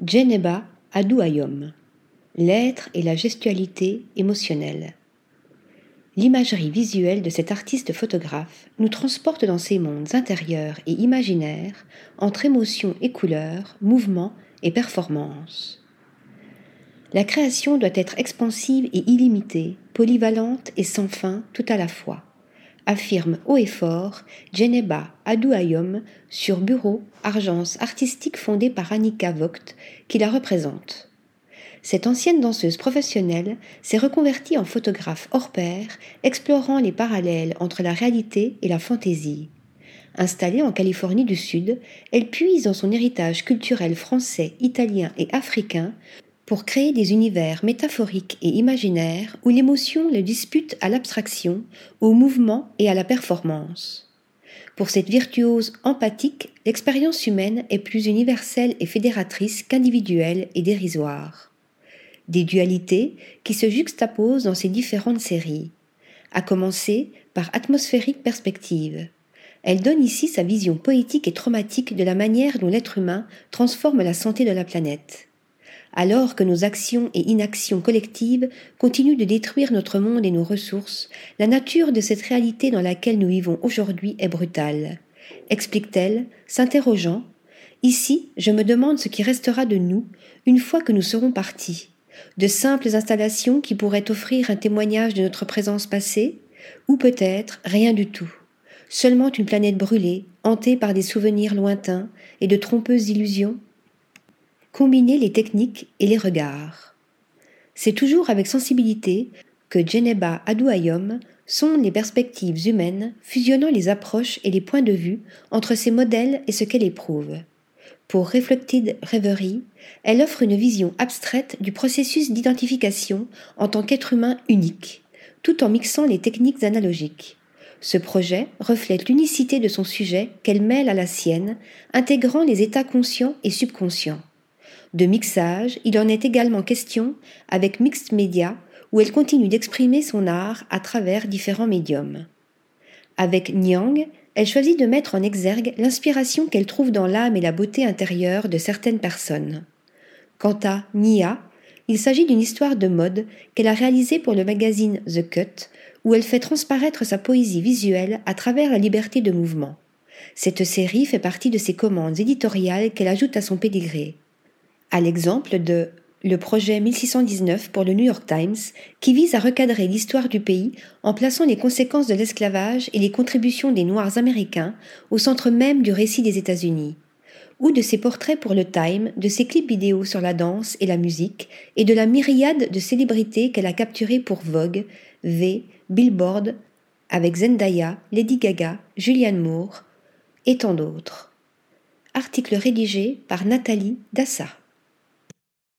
Djeneba Adouayom. L'être et la gestualité émotionnelle. L'imagerie visuelle de cet artiste photographe nous transporte dans ces mondes intérieurs et imaginaires entre émotions et couleurs, mouvements et performances. La création doit être expansive et illimitée, polyvalente et sans fin tout à la fois affirme haut et fort Djeneba Adouayom sur Bureau, agence artistique fondée par Annika Vogt, qui la représente. Cette ancienne danseuse professionnelle s'est reconvertie en photographe hors pair, explorant les parallèles entre la réalité et la fantaisie. Installée en Californie du Sud, elle puise dans son héritage culturel français, italien et africain pour créer des univers métaphoriques et imaginaires où l'émotion le dispute à l'abstraction, au mouvement et à la performance. Pour cette virtuose empathique, l'expérience humaine est plus universelle et fédératrice qu'individuelle et dérisoire. Des dualités qui se juxtaposent dans ces différentes séries, à commencer par atmosphérique perspective. Elle donne ici sa vision poétique et traumatique de la manière dont l'être humain transforme la santé de la planète alors que nos actions et inactions collectives continuent de détruire notre monde et nos ressources, la nature de cette réalité dans laquelle nous vivons aujourd'hui est brutale. Explique-t-elle, s'interrogeant Ici, je me demande ce qui restera de nous une fois que nous serons partis. De simples installations qui pourraient offrir un témoignage de notre présence passée, ou peut-être rien du tout. Seulement une planète brûlée, hantée par des souvenirs lointains et de trompeuses illusions combiner les techniques et les regards. C'est toujours avec sensibilité que Djeneba Adouayom sont les perspectives humaines fusionnant les approches et les points de vue entre ces modèles et ce qu'elle éprouve. Pour Reflected Reverie, elle offre une vision abstraite du processus d'identification en tant qu'être humain unique, tout en mixant les techniques analogiques. Ce projet reflète l'unicité de son sujet qu'elle mêle à la sienne, intégrant les états conscients et subconscients. De mixage, il en est également question avec Mixed Media, où elle continue d'exprimer son art à travers différents médiums. Avec Nyang, elle choisit de mettre en exergue l'inspiration qu'elle trouve dans l'âme et la beauté intérieure de certaines personnes. Quant à Nia, il s'agit d'une histoire de mode qu'elle a réalisée pour le magazine The Cut, où elle fait transparaître sa poésie visuelle à travers la liberté de mouvement. Cette série fait partie de ses commandes éditoriales qu'elle ajoute à son pédigré à l'exemple de le projet 1619 pour le New York Times, qui vise à recadrer l'histoire du pays en plaçant les conséquences de l'esclavage et les contributions des Noirs américains au centre même du récit des États-Unis, ou de ses portraits pour le Time, de ses clips vidéo sur la danse et la musique, et de la myriade de célébrités qu'elle a capturées pour Vogue, V, Billboard, avec Zendaya, Lady Gaga, Julianne Moore, et tant d'autres. Article rédigé par Nathalie Dassa.